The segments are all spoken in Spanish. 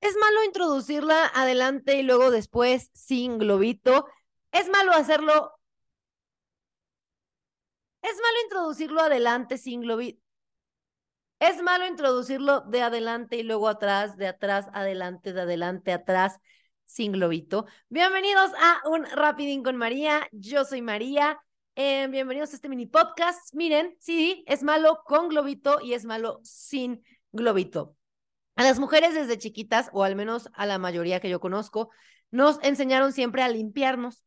Es malo introducirla adelante y luego después sin globito. Es malo hacerlo. Es malo introducirlo adelante sin globito. Es malo introducirlo de adelante y luego atrás, de atrás, adelante, de adelante, atrás, sin globito. Bienvenidos a un Rapidín con María. Yo soy María. Eh, bienvenidos a este mini podcast. Miren, sí, es malo con globito y es malo sin globito. A las mujeres desde chiquitas, o al menos a la mayoría que yo conozco, nos enseñaron siempre a limpiarnos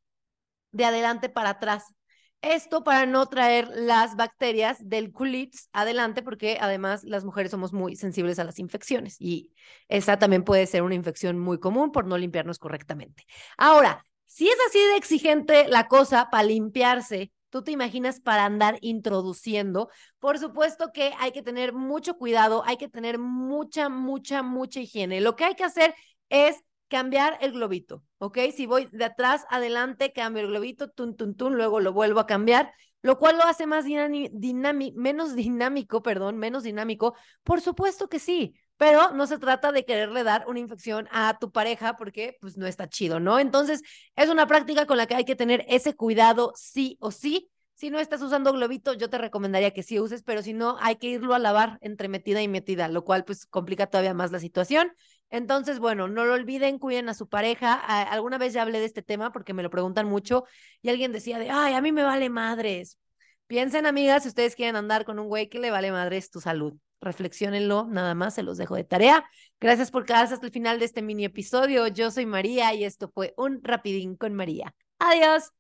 de adelante para atrás. Esto para no traer las bacterias del culits adelante, porque además las mujeres somos muy sensibles a las infecciones y esa también puede ser una infección muy común por no limpiarnos correctamente. Ahora, si es así de exigente la cosa para limpiarse, tú te imaginas para andar introduciendo, por supuesto que hay que tener mucho cuidado, hay que tener mucha, mucha, mucha higiene. Lo que hay que hacer es cambiar el globito, ¿ok? Si voy de atrás adelante, cambio el globito, tun, tun, tun, luego lo vuelvo a cambiar, lo cual lo hace más dinámico, menos dinámico, perdón, menos dinámico. Por supuesto que sí, pero no se trata de quererle dar una infección a tu pareja porque pues no está chido, ¿no? Entonces, es una práctica con la que hay que tener ese cuidado sí o sí. Si no estás usando globito, yo te recomendaría que sí uses, pero si no, hay que irlo a lavar entre metida y metida, lo cual pues complica todavía más la situación. Entonces, bueno, no lo olviden, cuiden a su pareja. alguna vez ya hablé de este tema porque me lo preguntan mucho y alguien decía de, ay, a mí me vale madres. Piensen, amigas, si ustedes quieren andar con un güey que le vale madres tu salud. Reflexionenlo, nada más, se los dejo de tarea. Gracias por quedarse hasta el final de este mini episodio. Yo soy María y esto fue un Rapidín con María. Adiós.